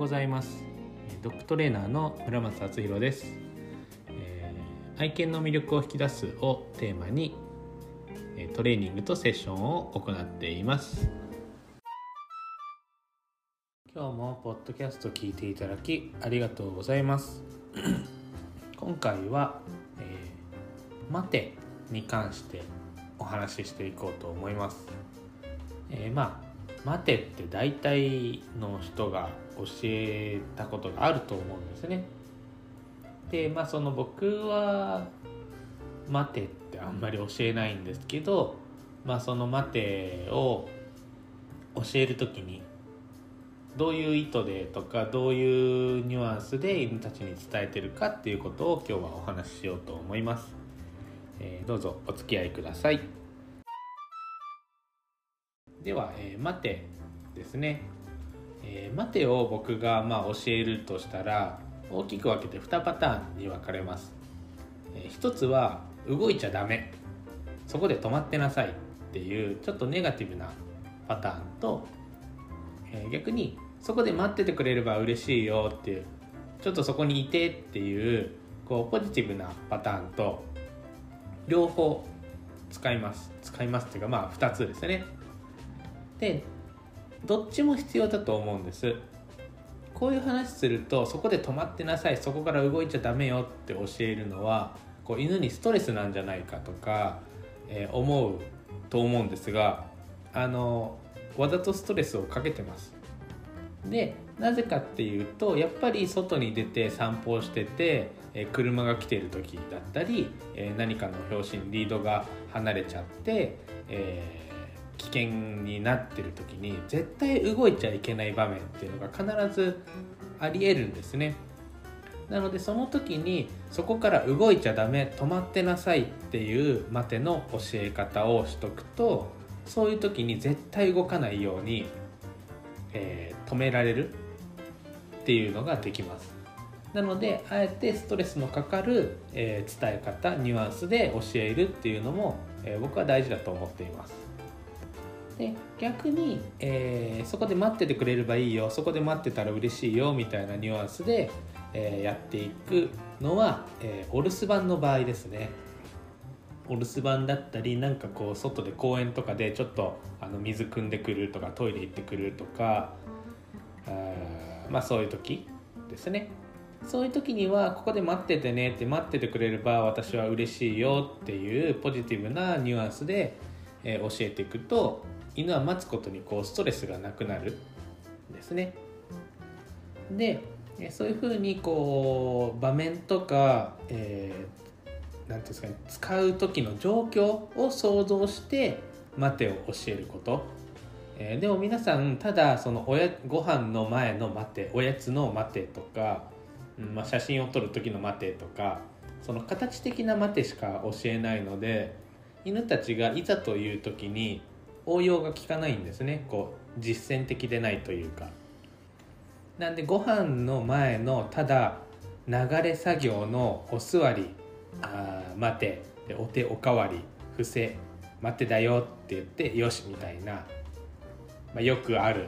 ございます。ドッグトレーナーの村松敦弘です、えー、愛犬の魅力を引き出すをテーマにトレーニングとセッションを行っています。今日もポッドキャスト聞いていただきありがとうございます。今回は、えー、待てに関してお話ししていこうと思います、えー、まあ待てって大体の人が教えたことがあると思うんですね。でまあその僕は待てってあんまり教えないんですけどまあその待てを教える時にどういう意図でとかどういうニュアンスで犬たちに伝えてるかっていうことを今日はお話ししようと思います、えー、どうぞお付き合いください。では、えー、待てですね、えー、待てを僕がまあ教えるとしたら大きく分けて2パターンに分かれます、えー、1つは動いちゃダメ。そこで止まってなさいっていうちょっとネガティブなパターンと、えー、逆にそこで待っててくれれば嬉しいよっていうちょっとそこにいてっていうこうポジティブなパターンと両方使います。使いますっていうかまあ2つですね。でどっちも必要だと思うんです。こういう話するとそこで止まってなさい。そこから動いちゃダメよって教えるのはこう犬にストレスなんじゃないかとか、えー、思うと思うんですがあのわざとストレスをかけてます。でなぜかっていうとやっぱり外に出て散歩をしてて、えー、車が来てる時だったり、えー、何かの拍子にリードが離れちゃって、え危険になってる時に絶対動いちゃいけない場面っていうのが必ずありえるんですね。なのでその時にそこから動いちゃダメ止まってなさいっていう待ての教え方をしとくとそういう時に絶対動かないように、えー、止められるっていうのができます。なのであえてストレスのかかる、えー、伝え方ニュアンスで教えるっていうのも、えー、僕は大事だと思っています。で逆に、えー、そこで待っててくれればいいよ。そこで待ってたら嬉しいよみたいなニュアンスで、えー、やっていくのは、えー、お留守番の場合ですね。お留守番だったりなんかこう外で公園とかでちょっとあの水汲んでくるとかトイレ行ってくるとかあまあそういう時ですね。そういう時にはここで待っててねって待っててくれれば私は嬉しいよっていうポジティブなニュアンスで、えー、教えていくと犬は待つことにこうストレスがなくなるんですね。でそういうふうにこう場面とか、えー、なんていうんですかね使う時の状況を想像して待てを教えること、えー、でも皆さんただそのおやご飯の前の待ておやつの待てとか、うんまあ、写真を撮る時の待てとかその形的な待てしか教えないので犬たちがいざという時に応用が効かないんですね。こう実践的でないというか。なんでご飯の前のただ流れ作業のお座りあ待て。お手おかわり。伏せ。待てだよって言ってよしみたいな、まあ、よくある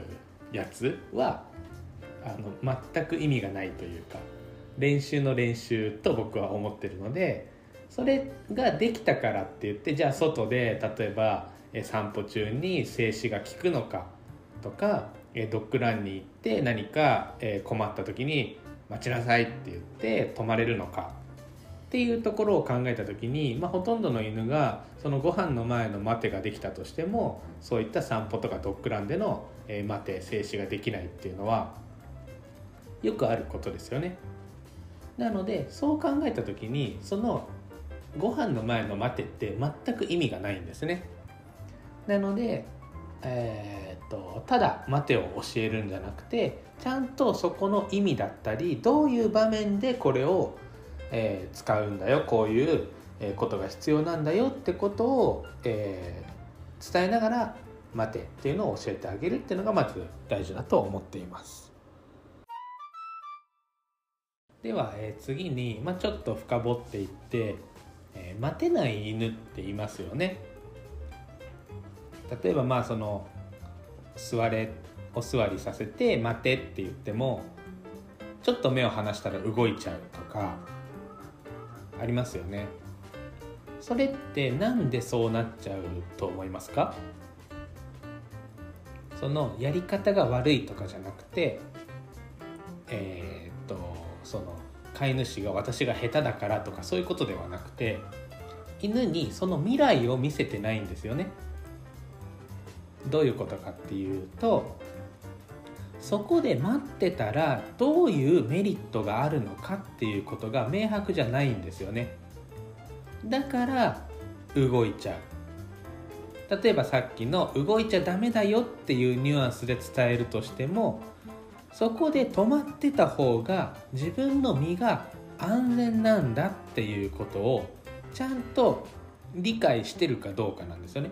やつはあの全く意味がないというか。練習の練習と僕は思ってるのでそれができたからって言ってじゃあ外で例えば散歩中に静止が効くのかとかドッグランに行って何か困った時に「待ちなさい」って言って止まれるのかっていうところを考えた時に、まあ、ほとんどの犬がそのご飯の前の待てができたとしてもそういった散歩とかドッグランでの待て静止ができないっていうのはよくあることですよね。なのでそう考えた時にそのご飯の前の待てって全く意味がないんですね。なので、えー、っとただ待てを教えるんじゃなくてちゃんとそこの意味だったりどういう場面でこれを、えー、使うんだよこういうことが必要なんだよってことを、えー、伝えながら待てっていうのを教えてあげるっていうのがまず大事だと思っています。では、えー、次に、まあ、ちょっと深掘っていって、えー、待てない犬って言いますよね。例えばまあその座れお座りさせて待てって言ってもちょっと目を離したら動いちゃうとかありますよね。それってなんでそうなっちゃうと思いますか？そのやり方が悪いとかじゃなくてえー、っとその飼い主が私が下手だからとかそういうことではなくて犬にその未来を見せてないんですよね。どういうことかっていうとそこで待ってたらどういうメリットがあるのかっていうことが明白じゃないんですよね。だから動いちゃう。例えばさっきの動いちゃダメだよっていうニュアンスで伝えるとしてもそこで止まってた方が自分の身が安全なんだっていうことをちゃんと理解してるかどうかなんですよね。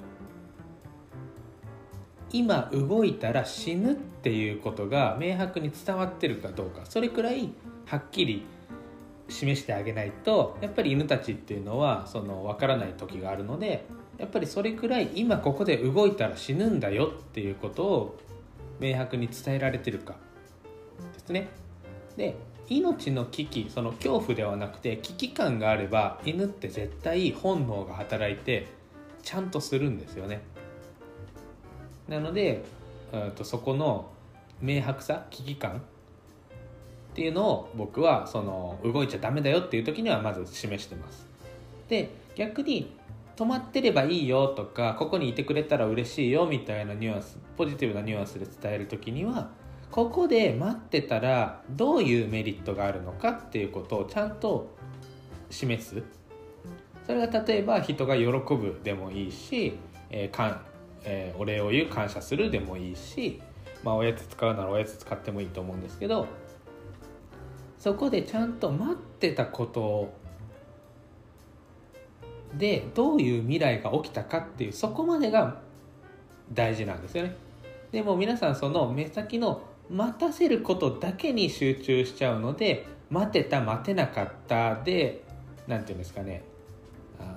今動いたら死ぬっていうことが明白に伝わってるかどうかそれくらいはっきり示してあげないとやっぱり犬たちっていうのはその分からない時があるのでやっぱりそれくらい今ここで動いたら死ぬんだよっていうことを明白に伝えられてるかですね。で命の危機その恐怖ではなくて危機感があれば犬って絶対本能が働いてちゃんとするんですよね。なので、えとそこの明白さ危機感っていうのを僕はその動いちゃダメだよっていう時にはまず示してます。で逆に止まってればいいよとかここにいてくれたら嬉しいよみたいなニュアンスポジティブなニュアンスで伝える時にはここで待ってたらどういうメリットがあるのかっていうことをちゃんと示す。それが例えば人が喜ぶでもいいし、えー、えー、お礼を言う感謝するでもいいし、まあ、おやつ使うならおやつ使ってもいいと思うんですけどそこでちゃんと待ってたことでどういう未来が起きたかっていうそこまでが大事なんですよね。でも皆さんその目先の待たせることだけに集中しちゃうので待てた待てなかったで何て言うんですかね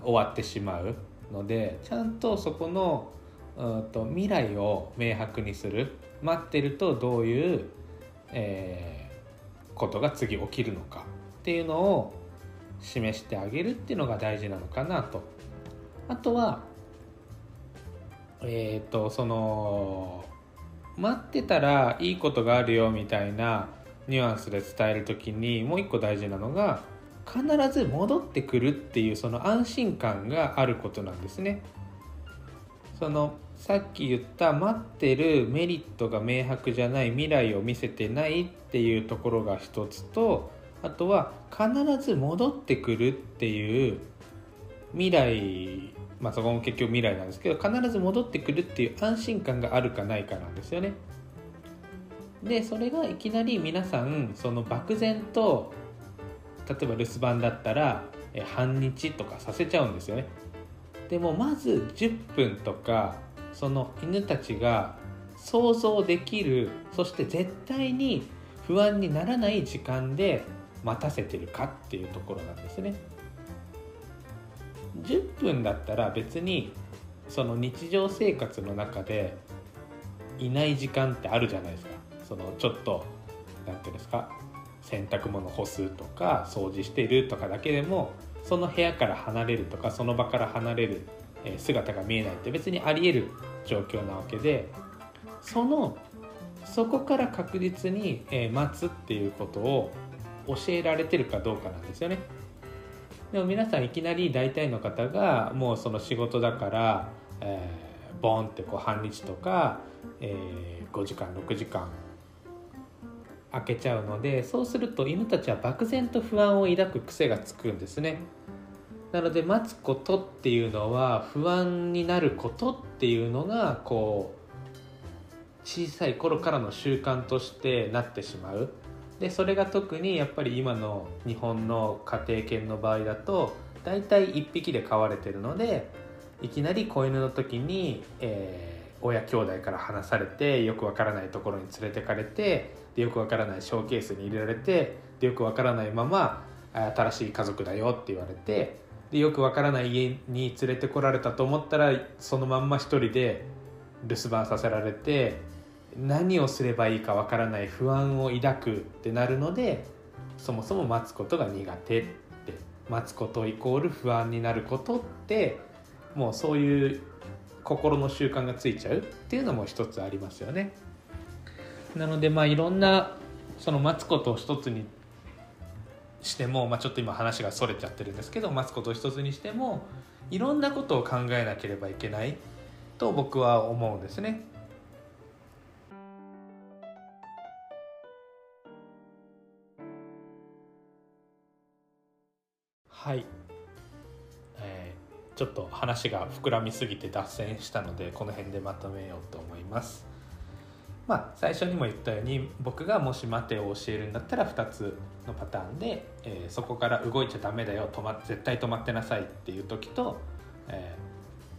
終わってしまうのでちゃんとそこのうんと未来を明白にする待ってるとどういう、えー、ことが次起きるのかっていうのを示してあげるっていうのが大事なのかなとあとはえっ、ー、とその待ってたらいいことがあるよみたいなニュアンスで伝える時にもう一個大事なのが必ず戻ってくるっていうその安心感があることなんですね。そのさっき言った待ってるメリットが明白じゃない未来を見せてないっていうところが一つとあとは必ず戻ってくるっていう未来まあそこも結局未来なんですけど必ず戻ってくるっていう安心感があるかないかなんですよね。でそれがいきなり皆さんその漠然と例えば留守番だったら半日とかさせちゃうんですよね。でもまず10分とかその犬たちが想像できるそして絶対に不安にならない時間で待たせてるかっていうところなんですね。10分だったら別にその日常生活の中でいない時間ってあるじゃないですか。そのちょっと何て言うんですか洗濯物干すとか掃除してるとかだけでもその部屋から離れるとかその場から離れる姿が見えないって別にありえる状況なわけでそのそこから確実に待つっていうことを教えられてるかどうかなんですよね。でも皆さんいきなり大体の方がもうその仕事だから、えー、ボンってこう半日とか、えー、5時間6時間開けちゃうのでそうすると犬たちは漠然と不安を抱く癖がつくんですね。なので待つことっていうのは不安になることっていうのがこう小さい頃からの習慣としてなってしまうでそれが特にやっぱり今の日本の家庭犬の場合だと大体1匹で飼われてるのでいきなり子犬の時に、えー、親兄弟から離されてよくわからないところに連れてかれてでよくわからないショーケースに入れられてでよくわからないまま新しい家族だよって言われてでよくわからない家に連れてこられたと思ったらそのまんま一人で留守番させられて、何をすればいいかわからない不安を抱くってなるのでそもそも待つことが苦手って待つことイコール不安になることってもうそういう心の習慣がついちゃうっていうのも一つありますよね。なのでまあいろんなその待つことを一つにしても、まあ、ちょっと今話がそれちゃってるんですけど待つことを一つにしてもいろんなことを考えなければいけないと僕は思うんですね。はい、ちょっと話が膨らみすぎて脱線したのでこの辺でまとめようと思います。まあ、最初にも言ったように僕がもし待てを教えるんだったら2つのパターンで、えー、そこから動いちゃダメだよ止ま絶対止まってなさいっていう時と、え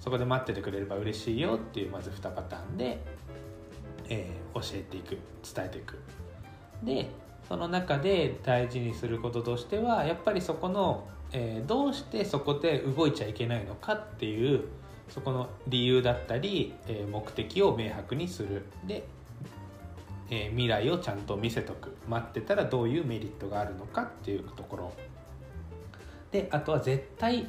ー、そこで待っててくれれば嬉しいよっていうまず2パターンで、えー、教えていく伝えていく。でその中で大事にすることとしてはやっぱりそこの、えー、どうしてそこで動いちゃいけないのかっていうそこの理由だったり、えー、目的を明白にする。でえー、未来をちゃんと見せとく。待ってたらどういうメリットがあるのかっていうところ。であとは絶対、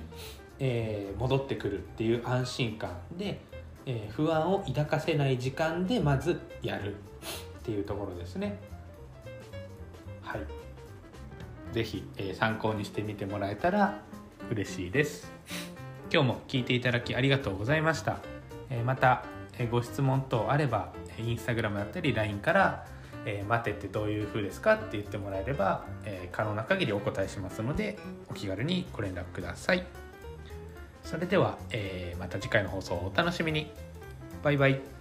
えー、戻ってくるっていう安心感。で、え、不安を抱かせない時間でまずやるっていうところですね。是非、え、参考にしてみてもらえたら嬉しいです。今日も聞いていただきありがとうございました、えまたえご質問等あればインスタグラムだったり LINE から「え、待てってどういう風ですか?」って言ってもらえれば、え、可能な限りお答えしますのでお気軽にご連絡ください。それでは、え、また次回の放送をお楽しみに。バイバイ。